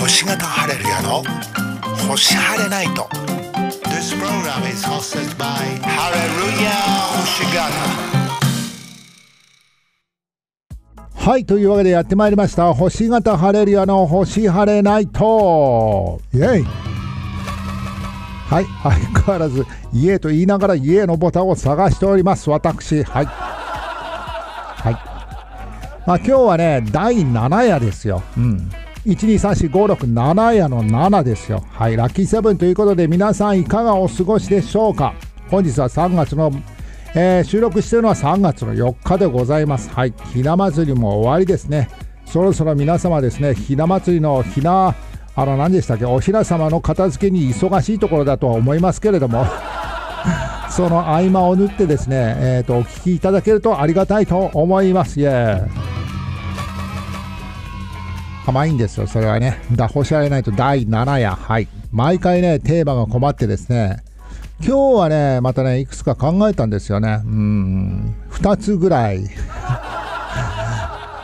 星型ハレルヤの星晴れナイト This program is hosted by ハレルヤ星型はいというわけでやってまいりました。星型ハレルヤの星晴れナイトイェイ。はい相変わらず家と言いながら家のボタンを探しております。私はい。はい。まあ今日はね第7夜ですよ。うん1234567夜の7ですよ。はい、ラッキーセブンということで皆さんいかがお過ごしでしょうか本日は3月の、えー、収録しているのは3月の4日でございます。はい、ひな祭りも終わりですね。そろそろ皆様ですね、ひな祭りのひな、あの何でしたっけ、おひな様の片付けに忙しいところだとは思いますけれども。その合間を縫ってですね、えーと、お聞きいただけるとありがたいと思います。イエー甘いんですよ、それはね。だ、星あれないと第7夜。はい。毎回ね、テーマが困ってですね、今日はね、またね、いくつか考えたんですよね。うん、2つぐらい。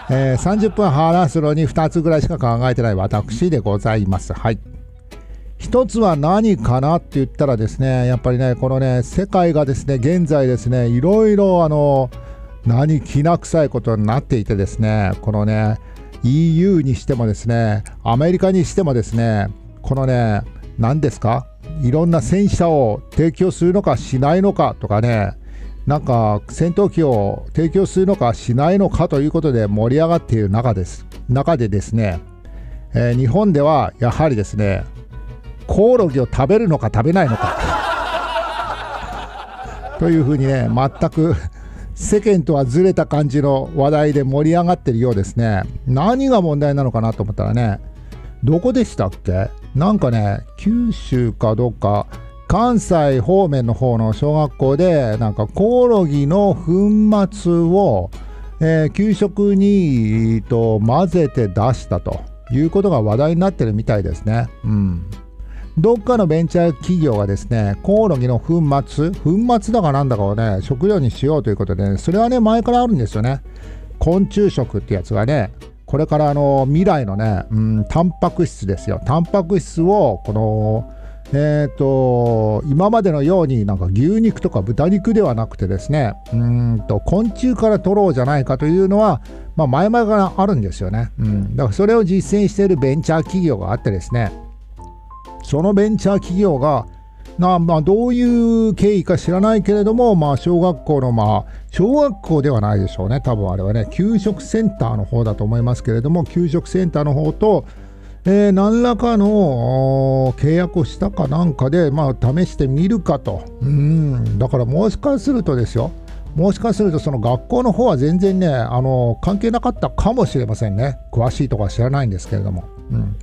えー、30分話すのに2つぐらいしか考えてない私でございます。はい。一つは何かなって言ったらですね、やっぱりね、このね、世界がですね、現在ですね、いろいろあの、何きな臭いことになっていてですね、このね、EU にしてもですね、アメリカにしてもですね、このね、何ですか？いろんな戦車を提供するのかしないのかとかね、なんか戦闘機を提供するのかしないのかということで盛り上がっている中です。中でですね、えー、日本ではやはりですね、コオロギを食べるのか食べないのかというふうにね、全く世間とはずれた感じの話題で盛り上がってるようですね。何が問題なのかなと思ったらね、どこでしたっけ？なんかね、九州かどっか、関西方面の方の小学校で、なんかコオロギの粉末を、えー、給食にと混ぜて出したということが話題になってるみたいですね。うん。どっかのベンチャー企業がですね、コオロギの粉末、粉末だかなんだかをね、食料にしようということで、ね、それはね、前からあるんですよね。昆虫食ってやつがね、これからあの未来のね、うん、タンパク質ですよ。タンパク質を、この、えっ、ー、と、今までのようになんか牛肉とか豚肉ではなくてですね、うんと、昆虫から取ろうじゃないかというのは、まあ、前々からあるんですよね。うん。だからそれを実践しているベンチャー企業があってですね、そのベンチャー企業がなまあ、どういう経緯か知らないけれども、まあ、小学校の、まあ、小学校ではないでしょうね、多分あれはね、給食センターの方だと思いますけれども、給食センターの方と、えー、何らかの契約をしたかなんかで、まあ、試してみるかと。うん、だからもしかするとですよ、もしかするとその学校の方は全然ね、あの関係なかったかもしれませんね。詳しいとか知らないんですけれども。うん、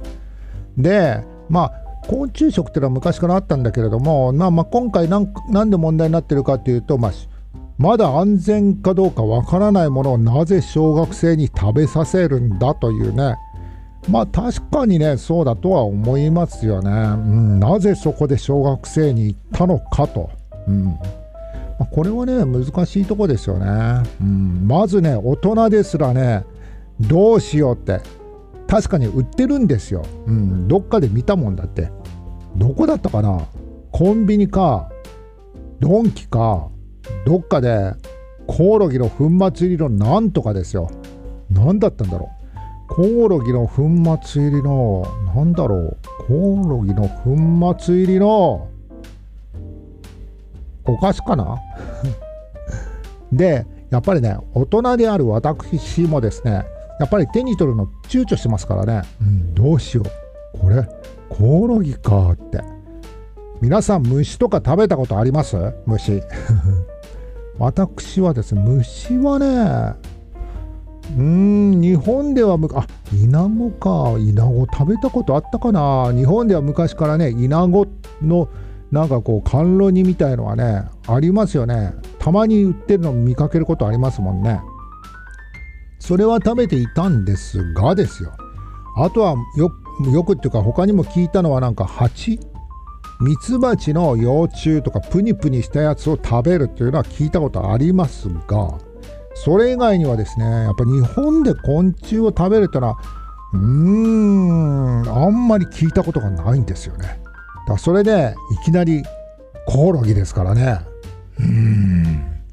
で、まあ、昆虫食っていうのは昔からあったんだけれども、まあ、今回何で問題になってるかというと、まあ、まだ安全かどうかわからないものをなぜ小学生に食べさせるんだというね。まあ確かにねそうだとは思いますよね、うん、なぜそこで小学生に行ったのかと、うん。まあ、これはね難しいとこですよね、うん、まずね大人ですらねどうしようって。確かに売ってるんですよ。うん、どっかで見たもんだって。どこだったかな？コンビニか、ドンキか、どっかでコオロギの粉末入りのなんとかですよ。何だったんだろう？コオロギの粉末入りの、なんだろう？コオロギの粉末入りの、お菓子かな？で、やっぱりね、大人である私もですね、やっぱり手に取るの躊躇してますからね、うん、どうしよう。これコオロギかって。皆さん虫とか食べたことあります？虫。私はですね虫はねうーん日本ではむあイナゴか。イナゴ食べたことあったかな。日本では昔からねイナゴのなんかこう甘露煮みたいのはねありますよね。たまに売ってるの見かけることありますもんね。それは食べていたんですがですよ。あとはよよくっていうか他にも聞いたのはなんか蜂ミツバチの幼虫とかプニプニしたやつを食べるというのは聞いたことありますがそれ以外にはですねやっぱ日本で昆虫を食べるというのはうーんあんまり聞いたことがないんですよね。だそれでいきなりコオロギですからね。うーん。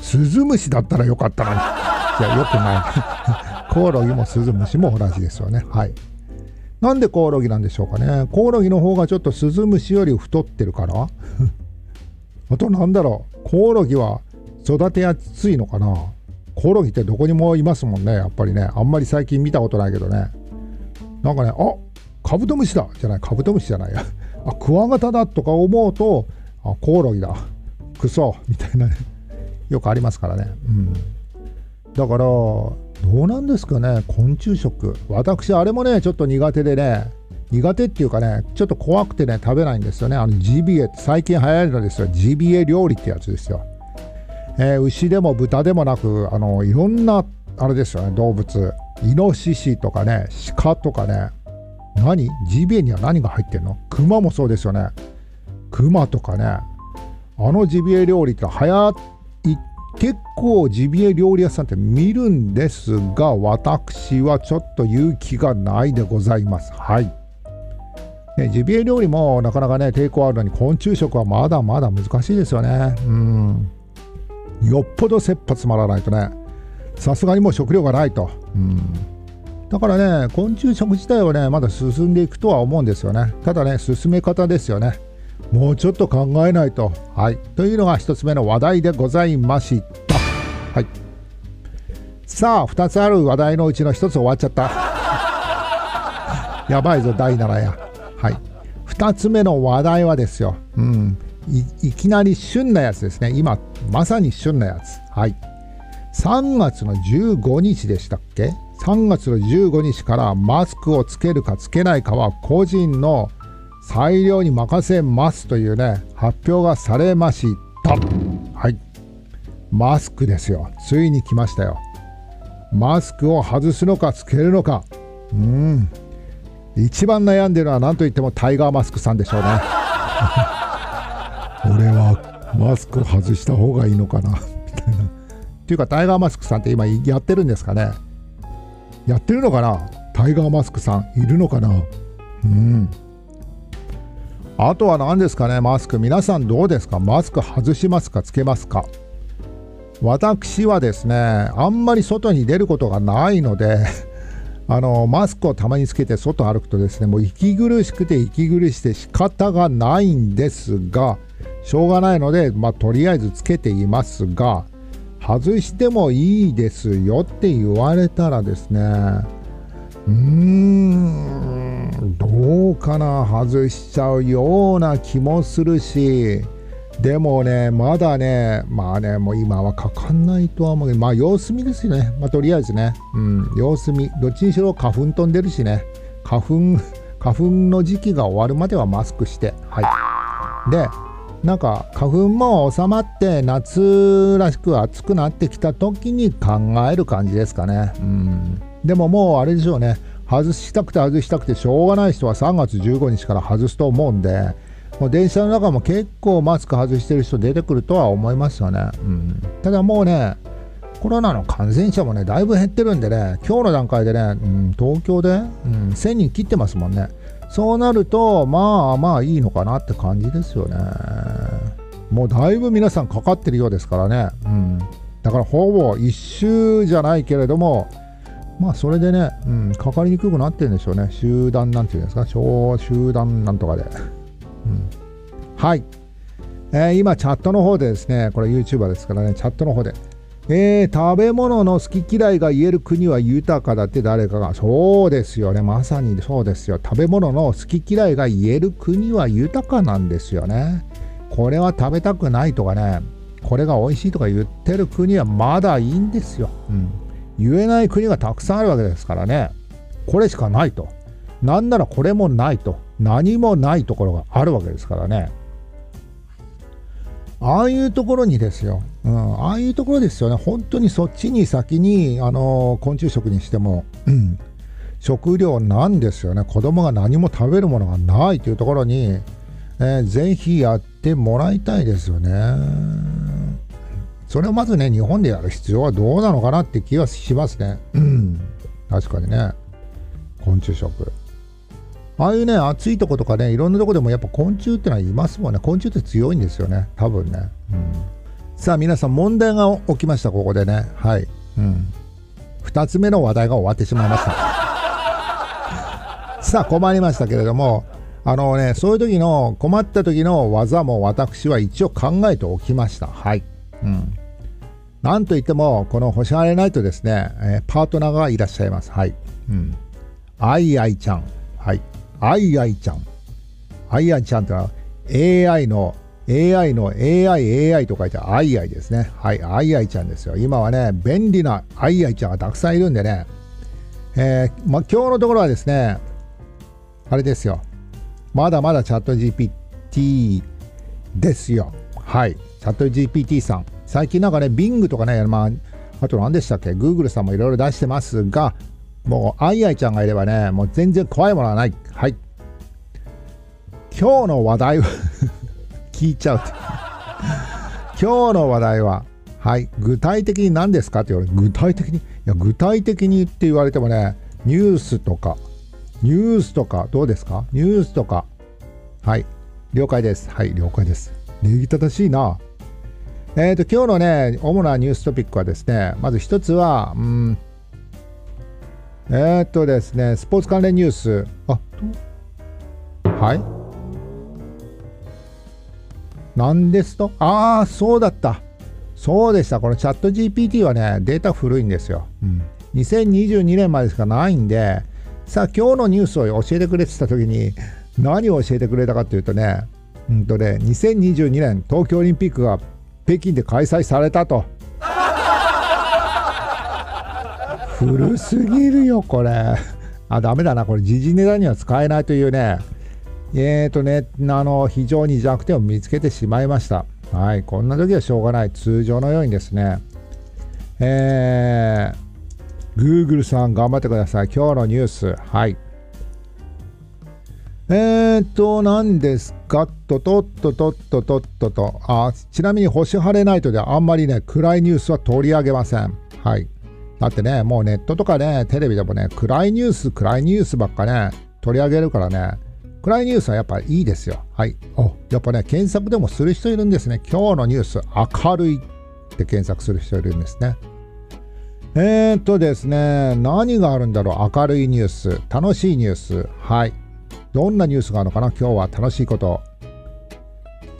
スズムシだったらよかったのに。いやよくない。コオロギもスズムシも同じですよね。はい。なんでコオロギなんでしょうかね。コオロギの方がちょっとスズムシより太ってるから あとなんだろう。コオロギは育てやすいのかな。コオロギってどこにもいますもんね。やっぱりね。あんまり最近見たことないけどね。なんかねあカブトムシだ。じゃない。カブトムシじゃない。や あクワガタだとか思うとあコオロギだ。クソ。みたいなね。よくありますからね。うん。だからどうなんですかね昆虫食。私あれもねちょっと苦手でね苦手っていうかねちょっと怖くてね食べないんですよね。あのジビエ最近流行るのですよ。ジビエ料理ってやつですよ、えー、牛でも豚でもなくあのいろんなあれですよね動物。イノシシとかね鹿とかね。何？ジビエには何が入ってんの？クマもそうですよね。クマとかね。あのジビエ料理って流行結構ジビエ料理屋さんって見るんですが私はちょっと勇気がないでございます。はい。ね、ジビエ料理もなかなかね抵抗あるのに昆虫食はまだまだ難しいですよね。うん。よっぽど切羽詰まらないとね。さすがにもう食料がないと。うん。だからね昆虫食自体はねまだ進んでいくとは思うんですよね。ただね進め方ですよね。もうちょっと考えないと。はい。というのが1つ目の話題でございました。はい。さあ2つある話題のうちの1つ終わっちゃった。やばいぞ第7夜。はい、2つ目の話題はですよ、うん、いいきなり旬なやつですね。今まさに旬なやつ。はい。3月の15日でしたっけ？3月の15日からマスクをつけるかつけないかは個人の裁量に任せますというね発表がされました。はい。マスクですよ。ついに来ましたよ。マスクを外すのかつけるのか。うん。一番悩んでるのは何といってもタイガーマスクさんでしょうね。俺はマスク外した方がいいのかなみたいな。っていうかタイガーマスクさんって今やってるんですかね。やってるのかな？タイガーマスクさんいるのかな？うん。あとは何ですかね？マスク。皆さんどうですか？マスク外しますか？つけますか？私はですねあんまり外に出ることがないので あのマスクをたまにつけて外歩くとですねもう息苦しくて息苦しくて仕方がないんですがしょうがないので、まあ、とりあえずつけていますが外してもいいですよって言われたらですねうーんどうかな外しちゃうような気もするしでもね、まだね、まあね、もう今はかかんないとは思うけど、まあ様子見ですよね。まあとりあえずね、うん、様子見。どっちにしろ花粉飛んでるしね、花粉、花粉の時期が終わるまではマスクして、はい。で、なんか花粉も収まって夏らしく暑くなってきた時に考える感じですかね。うん。でももうあれでしょうね。外したくて外したくてしょうがない人は3月15日から外すと思うんで、もう電車の中も結構マスク外してる人出てくるとは思いますよね。うん、ただもうね、コロナの感染者もね、だいぶ減ってるんでね、今日の段階でね、うん、東京で、うん、1000人切ってますもんね。そうなると、まあまあいいのかなって感じですよね。もうだいぶ皆さんかかってるようですからね。うん、だからほぼ一周じゃないけれども、まあそれでね、うん、かかりにくくなってるんでしょうね。集団なんていうんですか、小集団なんとかで。うん、はい、えー、今チャットの方でですねこれ YouTuber ですからね。チャットの方で。えー、食べ物の好き嫌いが言える国は豊かだって誰かが。そうですよね。まさにそうですよ。食べ物の好き嫌いが言える国は豊かなんですよね。これは食べたくないとかね。これが美味しいとか言ってる国はまだいいんですよ、うん、言えない国がたくさんあるわけですからね。これしかないと。なんならこれもないと。何もないところがあるわけですからね。ああいうところにですよ、うん、ああいうところですよね。本当にそっちに先にあの昆虫食にしても、うん、食料なんですよね。子供が何も食べるものがないというところに、えー、ぜひやってもらいたいですよね。それをまずね日本でやる必要はどうなのかなって気はしますね。うん。確かにね。昆虫食。ああいうね暑いとことかねいろんなとこでもやっぱ昆虫ってのはいますもんね。昆虫って強いんですよね。多分ね、うん、さあ皆さん問題が起きました。ここでね。はい、うん、2つ目の話題が終わってしまいました。さあ困りましたけれども。あのねそういう時の困った時の技も私は一応考えておきました。はい、うん、なんといってもこの星晴れナイトですね、えー、パートナーがいらっしゃいますはい、うん、あいあいちゃんはいアイアイちゃん。アイアイちゃんってのは AI の AI の AI、AI と書いてアイアイですね。はい、アイアイちゃんですよ。今はね、便利なアイアイちゃんがたくさんいるんでね、えー、ま、今日のところはですね、あれですよ。まだまだチャット GPT ですよ。はい、チャット GPT さん。最近なんかね、Bing とかね、まあ、あと何でしたっけ ?Google さんもいろいろ出してますが、もう、アイアイちゃんがいればね、もう全然怖いものはない。はい。今日の話題を 聞いちゃう 今日の話題は、はい、具体的に何ですかって言われて、具体的に、いや、具体的にって言われてもね、ニュースとか、ニュースとか、どうですか？ニュースとか、はい、了解です。はい、了解です。礼儀正しいな。えっ、ー、と、今日のね、主なニューストピックはですね、まず一つは、うん、えー、っとですね、スポーツ関連ニュース。あ、はい何ですと？ああ、そうだった。そうでした。このチャット GPT はね、データ古いんですよ。うん、2022年までしかないんで、さあ、今日のニュースを教えてくれてた時に、何を教えてくれたかというとね、うんとね、2022年東京オリンピックが北京で開催されたと。古すぎるよ、これ。あ、ダメだな、これ、時事ネタには使えないというね、えーとね、あの、非常に弱点を見つけてしまいました。はい、こんな時はしょうがない。通常のようにですね、えー、Google さん頑張ってください。今日のニュース。はい。えーと、何ですか？ととっととっととっとと。あ、ちなみに星晴れナイトではあんまりね、暗いニュースは取り上げません。はい。だってね、もうネットとかね、テレビでもね、暗いニュース、暗いニュースばっかね、取り上げるからね、暗いニュースはやっぱいいですよ。はい。お、やっぱね、検索でもする人いるんですね。今日のニュース、明るいって検索する人いるんですね。えー、っとですね、何があるんだろう？明るいニュース、楽しいニュース。はい。どんなニュースがあるのかな？今日は楽しいこと。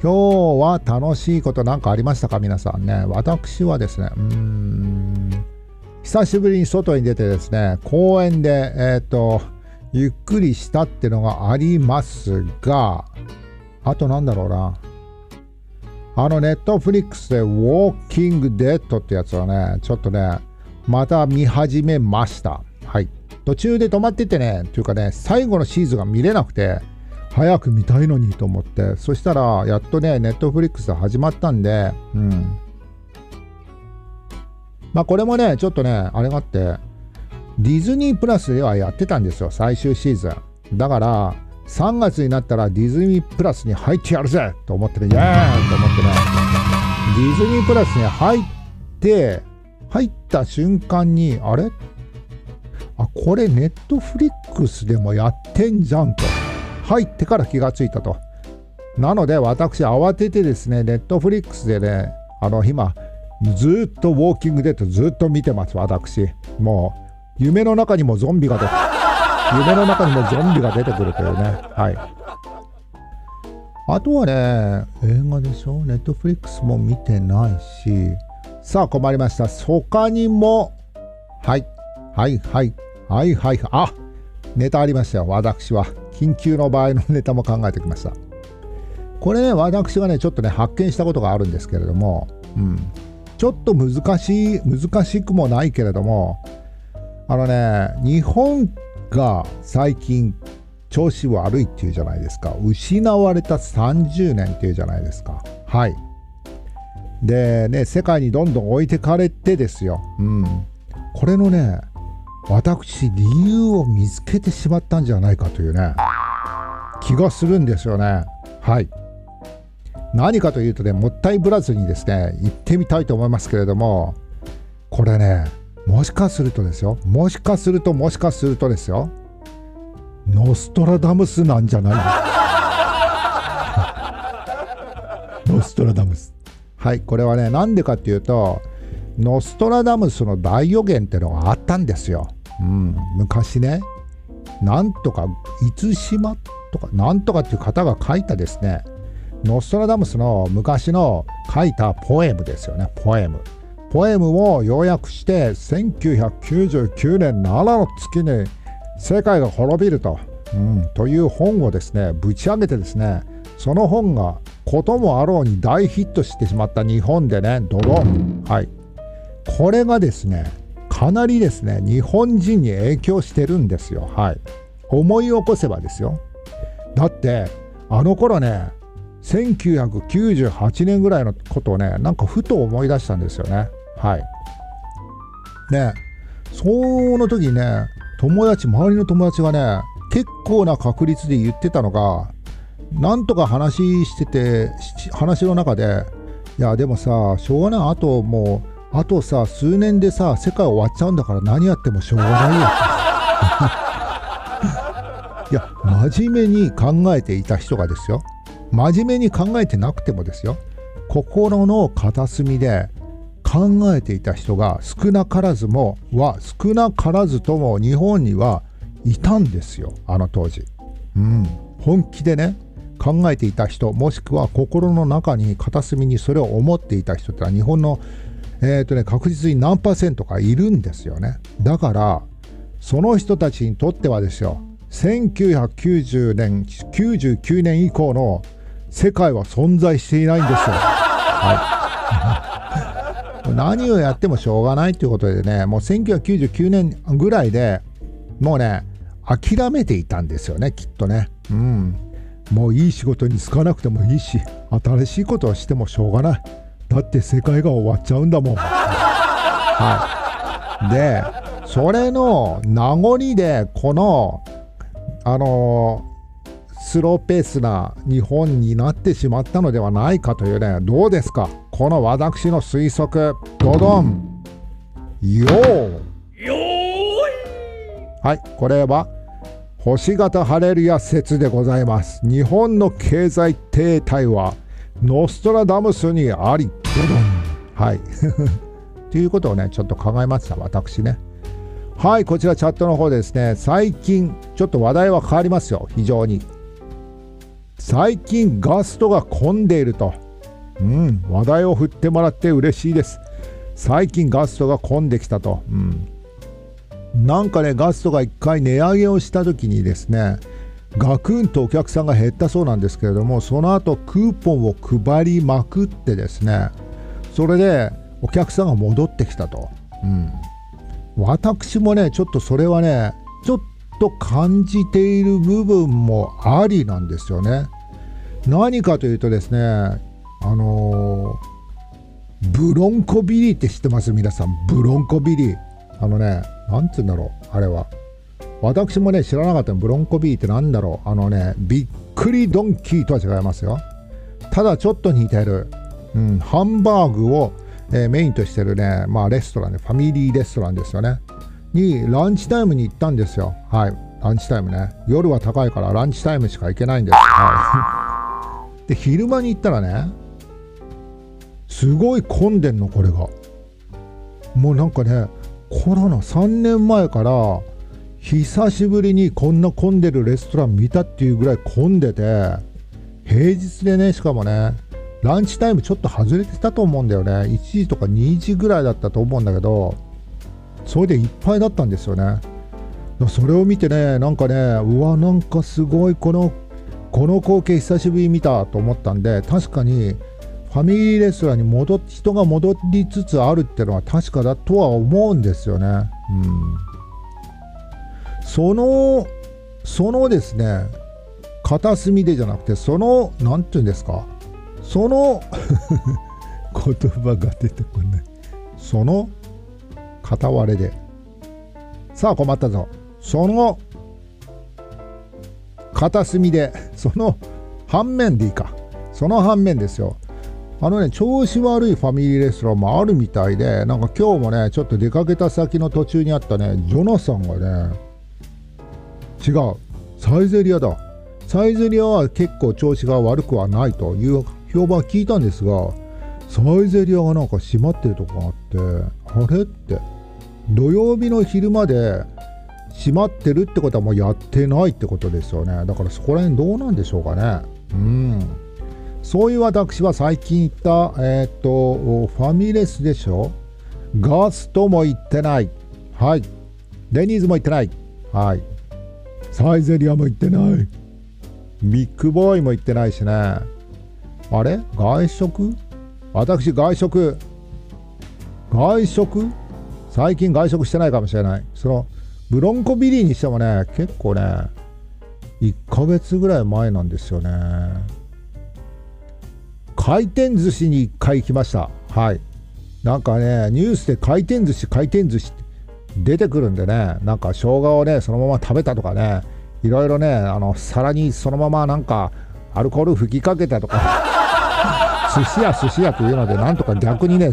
今日は楽しいこと何かありましたか？皆さんね。私はですね、うん。久しぶりに外に出てですね、公園で、えっ、ー、と、ゆっくりしたってのがありますが、あとなんだろうな。あのネットフリックスでウォーキングデッドってやつはね、ちょっとね、また見始めました。はい。途中で止まっててね、というかね、最後のシーズンが見れなくて、早く見たいのにと思って、そしたら、やっとね、ネットフリックス始まったんで、うん。まあこれもね、ちょっとね、あれがあって、ディズニープラスではやってたんですよ、最終シーズン。だから、3月になったらディズニープラスに入ってやるぜと思ってね、イエーイと思ってね、ディズニープラスに入って、入った瞬間に、あれ？あ、これネットフリックスでもやってんじゃんと。入ってから気がついたと。なので私慌ててですね、ネットフリックスでね、あの今、ずっとウォーキングデッドずっと見てます、私。もう、夢の中にもゾンビが出て、夢の中にもゾンビが出てくるというね。はい。あとはね、映画でしょ？ネットフリックスも見てないし、さあ困りました。他にも、はい、はい、はい、はい、はい、あネタありましたよ、私は。緊急の場合のネタも考えてきました。これね、私がね、ちょっとね、発見したことがあるんですけれども、うん。ちょっと難しい、難しくもないけれども、あのね、日本が最近調子悪いっていうじゃないですか。失われた30年っていうじゃないですか。はい。でね、世界にどんどん置いてかれてですよ。うん。これのね、私、理由を見つけてしまったんじゃないかというね、気がするんですよね。はい。何かというとね、もったいぶらずにですね、行ってみたいと思いますけれども、これね、もしかするとですよ、もしかすると、もしかするとですよ、ノストラダムスなんじゃないですかノストラダムスはいこれはねなんでかっていうとノストラダムスの大予言っていうのがあったんですよ、うん、昔ねなんとか逸島とかなんとかっていう方が書いたですね。ノストラダムスの昔の書いたポエムですよねポエム。ポエムを要約して1999年7の月に世界が滅びると、うん、という本をですねぶち上げてですねその本がこともあろうに大ヒットしてしまった日本でねドローン。はい。これがですねかなりですね日本人に影響してるんですよ。はい。思い起こせばですよ。だってあの頃ね1998年ぐらいのことをねなんかふと思い出したんですよね。はい。ねその時ね友達周りの友達がね結構な確率で言ってたのがなんとか話してて話の中でいやでもさしょうがないあともうあとさ数年でさ世界終わっちゃうんだから何やってもしょうがないよ。いや真面目に考えていた人がですよ。真面目に考えてなくてもですよ。心の片隅で考えていた人が少なからずもは少なからずとも日本にはいたんですよ。あの当時。うん、本気でね考えていた人もしくは心の中に片隅にそれを思っていた人ってのは日本の、えーとね、確実に何パーセントかいるんですよねだからその人たちにとってはですよ1990年99年以降の世界は存在していないんですよ。はい、何をやってもしょうがないということでねもう1999年ぐらいでもうね諦めていたんですよねきっとね。うんもういい仕事に就かなくてもいいし新しいことをしてもしょうがないだって世界が終わっちゃうんだもん。はい。でそれの名残でこのあのスローペースな日本になってしまったのではないかというねどうですか？この私の推測。ドドン。よーはいこれは星型ハレルヤ説でございます。日本の経済停滞はノストラダムスにあり。はい。ということをねちょっと考えました私ね。はいこちらチャットの方ですね。最近ちょっと話題は変わりますよ。非常に。最近ガストが混んでいると。うん話題を振ってもらって嬉しいです。最近ガストが混んできたと。うん。なんかねガストが1回値上げをした時にですねガクンとお客さんが減ったそうなんですけれどもその後クーポンを配りまくってですねそれでお客さんが戻ってきたと、うん、私もねちょっとそれはねちょっと感じている部分もありなんですよね。何かというとですねあのー、ブロンコビリーって知ってます？皆さん。ブロンコビリー。あのねなんつうんだろうあれは。私もね知らなかった。ブロンコビーってなんだろう。あのねびっくりドンキーとは違いますよ。ただちょっと似てる、うん、ハンバーグを、えー、メインとしてるねまあレストランねファミリーレストランですよね。にランチタイムに行ったんですよ。はい。ランチタイムね。夜は高いからランチタイムしか行けないんです。はい。で昼間に行ったらねすごい混んでんのこれが。もうなんかねコロナ3年前から久しぶりにこんな混んでるレストラン見たっていうぐらい混んでて平日でねしかもねランチタイムちょっと外れてたと思うんだよね。1時とか2時ぐらいだったと思うんだけどそれでいっぱいだったんですよね。それを見てねなんかねうわなんかすごいこのこの光景久しぶり見たと思ったんで確かにファミリーレストランに戻人が戻りつつあるっていうのは確かだとは思うんですよね。うん、そのそのですね片隅でじゃなくてその何て言うんですか？その 言葉が出てこない。その片割れで。さあ困ったぞ。その片隅でその反面でいいか。その反面ですよ。あのね、調子悪いファミリーレストランもあるみたいで、なんか今日もね、ちょっと出かけた先の途中にあったね、ジョナサンがね、違う、サイゼリアだ。サイゼリアは結構調子が悪くはないという評判聞いたんですがサイゼリアがなんか閉まってるとこがあってあれって土曜日の昼まで閉まってるってことはもうやってないってことですよね。だからそこら辺どうなんでしょうかね。うん。そういう私は最近行ったえっ、とファミレスでしょ。ガストも行ってない。はい。デニーズも行ってない。はい。サイゼリアも行ってない。ビッグボーイも行ってないしね。あれ？外食？私外食。外食？最近外食してないかもしれない。そのブロンコビリーにしてもね結構ね1ヶ月ぐらい前なんですよね。回転寿司に1回行きました。はい。なんかねニュースで回転寿司回転寿司って出てくるんでねなんか生姜をねそのまま食べたとかねいろいろねあの皿にそのままなんかアルコール吹きかけたとか 寿司屋寿司屋というのでなんとか逆にね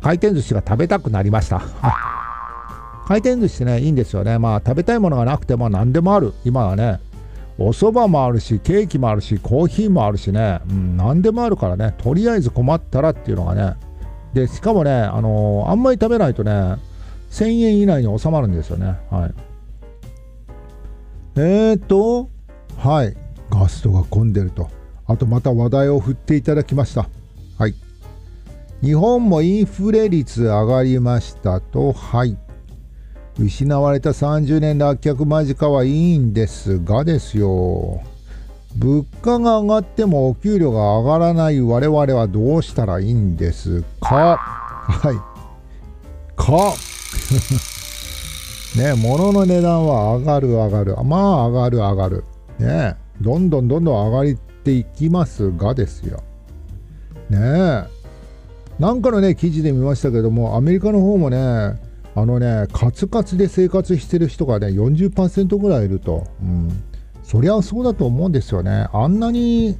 回転寿司が食べたくなりました。回転寿司ってねいいんですよね。まあ食べたいものがなくても何でもある。今はねお蕎麦もあるしケーキもあるしコーヒーもあるしね、うん、何でもあるからね。とりあえず困ったらっていうのがね。でしかもねあのー、あんまり食べないとね1000円以内に収まるんですよねはいえーと、はい、ガストが混んでると。あとまた話題を振っていただきました。はい。日本もインフレ率上がりましたと、はい。失われた30年脱却間近はいいんですがですよ。物価が上がってもお給料が上がらない我々はどうしたらいいんですか？はい。か ね、物の値段は上がる上がる。まあ上がる上がる。ね、どんどんどんどん上がっていきますがですよ。ねえ。なんかのね、記事で見ましたけども、アメリカの方もね、あのね、カツカツで生活してる人がね、40%ぐらいいると。うん。そりゃそうだと思うんですよね。あんなに、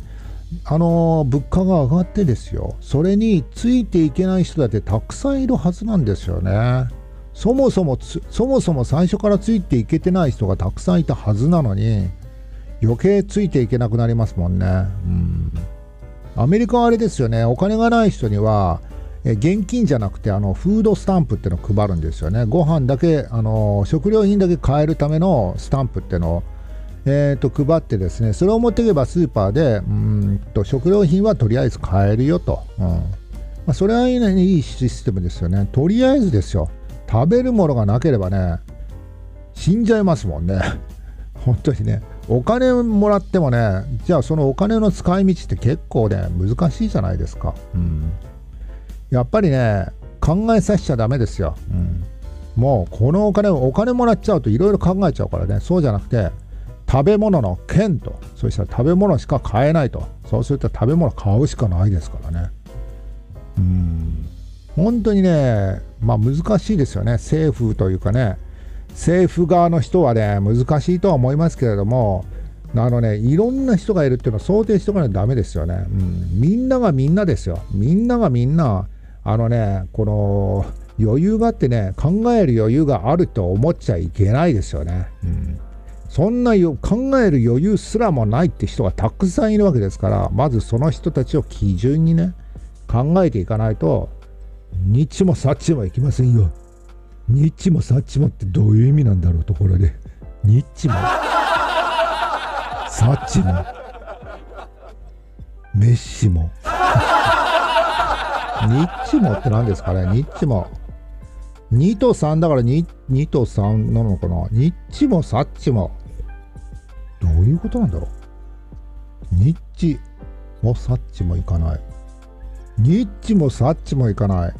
あの物価が上がってですよ。それについていけない人だってたくさんいるはずなんですよね。そもそもそもそも最初からついていけてない人がたくさんいたはずなのに余計ついていけなくなりますもんね。うん、アメリカはあれですよねお金がない人にはえ現金じゃなくてあのフードスタンプってのを配るんですよね。ご飯だけあの食料品だけ買えるためのスタンプってのを、えー、と配ってですねそれを持っていけばスーパーでうんと食料品はとりあえず買えるよと。うんまあ、それは,、いいシステムですよね。とりあえずですよ。食べるものがなければね死んじゃいますもんね。本当にね。お金もらってもねじゃあそのお金の使い道って結構ね難しいじゃないですか、うん、やっぱりね考えさせちゃダメですよ、うん、もうこのお金お金もらっちゃうといろいろ考えちゃうからね。そうじゃなくて食べ物の券とそしたら食べ物しか買えないと。そうすると食べ物買うしかないですからね。うん。本当にねまあ難しいですよね。政府というかね。政府側の人はね難しいとは思いますけれどもあのねいろんな人がいるっていうのは想定しておかないとダメですよね、うん、みんながみんなですよ。みんながみんなあのねこの余裕があってね考える余裕があると思っちゃいけないですよね、うん、そんなよ考える余裕すらもないって人がたくさんいるわけですからまずその人たちを基準にね考えていかないとニッチもサッチもいきませんよ。ニッチもサッチもってどういう意味なんだろうところで。ニッチも、サッチも、メッシも。ニッチもって何ですかねニッチも。2と3だから 2, 2と3なのかなニッチもサッチも。どういうことなんだろうニッチもサッチもいかない。ニッチもサッチもいかない。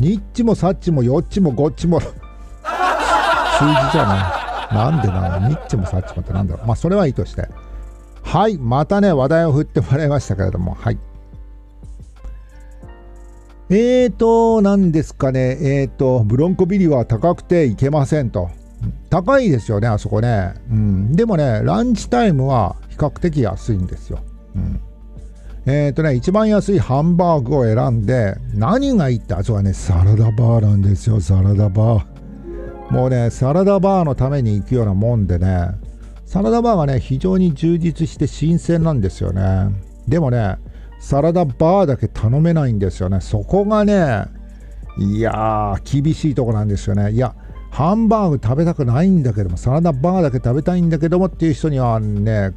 ニッチもサッチもよっちもごっちも 数字じゃない。なんでなのニッチもサッチもってなんだろう。まあそれはいいとして。はい、またね、話題を振ってもらいましたけれども、はい。えーと、何ですかね、えーと、ブロンコビリは高くていけませんと。高いですよね、あそこね。うん。でもね、ランチタイムは比較的安いんですよ。うん。えっ、ー、とね、一番安いハンバーグを選んで、何がいいって、あそこはね、サラダバーなんですよ、サラダバー。もうね、サラダバーのために行くようなもんでね、サラダバーがね、非常に充実して新鮮なんですよね。でもね、サラダバーだけ頼めないんですよね。そこがね、いやー、厳しいとこなんですよね。いや、ハンバーグ食べたくないんだけども、サラダバーだけ食べたいんだけどもっていう人にはね、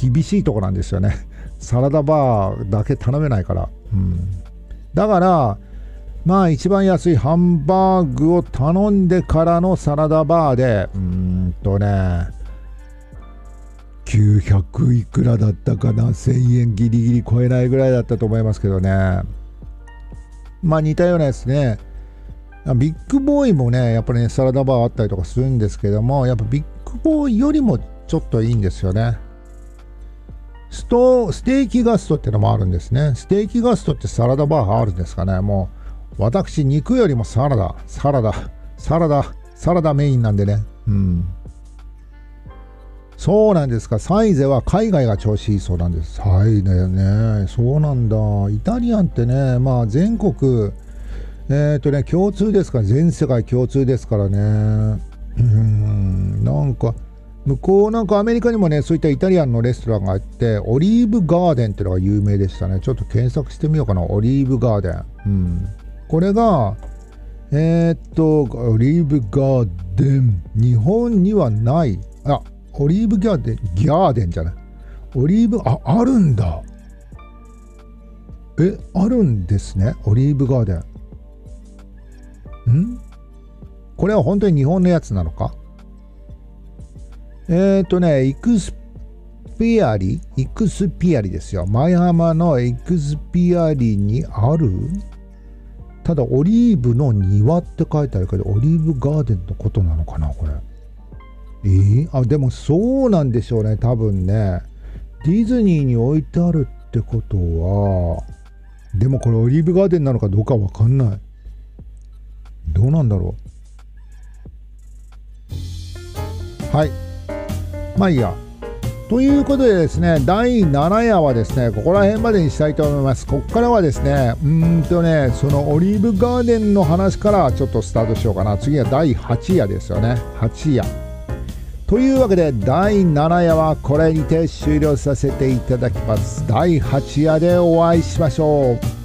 厳しいとこなんですよね。サラダバーだけ頼めないから。うん、だから、まあ一番安いハンバーグを頼んでからのサラダバーで、うーんとね、900いくらだったかな？1000円ギリギリ超えないぐらいだったと思いますけどね。まあ似たようなやつね。ビッグボーイもねやっぱりねサラダバーあったりとかするんですけどもやっぱビッグボーイよりもちょっといいんですよね。ストステーキガストってのもあるんですねステーキガストってサラダバーあるんですかねもう私肉よりもサラダサラダサラダサラダメインなんでねうんそうなんですか。サイゼは海外が調子いいそうなんです。サイゼね。そうなんだ。イタリアンってね、まあ全国、えっ、ー、とね、共通ですから、全世界共通ですからね。うん、なんか、向こうなんかアメリカにもね、そういったイタリアンのレストランがあって、オリーブガーデンっていうのが有名でしたね。ちょっと検索してみようかな。オリーブガーデン。うん。これが、えー、っと、オリーブガーデン。日本にはない。あ、オリーブギャーデン、ギャーデンじゃない。オリーブ、あ、あるんだ。え、あるんですね。オリーブガーデン。ん？これは本当に日本のやつなのか？えっ、ー、とね、イクスピアリイクスピアリですよ。舞浜のイクスピアリにあるただ、オリーブの庭って書いてあるけど、オリーブガーデンのことなのかなこれ。えー、あでもそうなんでしょうね多分ね。ディズニーに置いてあるってことはでもこれオリーブガーデンなのかどうかわかんない。どうなんだろう。はい。まあいいやということでですね、第7夜はですね、ここら辺までにしたいと思います。ここからはですね、うんとね、そのオリーブガーデンの話からちょっとスタートしようかな。次は第8夜ですよね。8夜。というわけで第7夜はこれにて終了させていただきます第8夜でお会いしましょう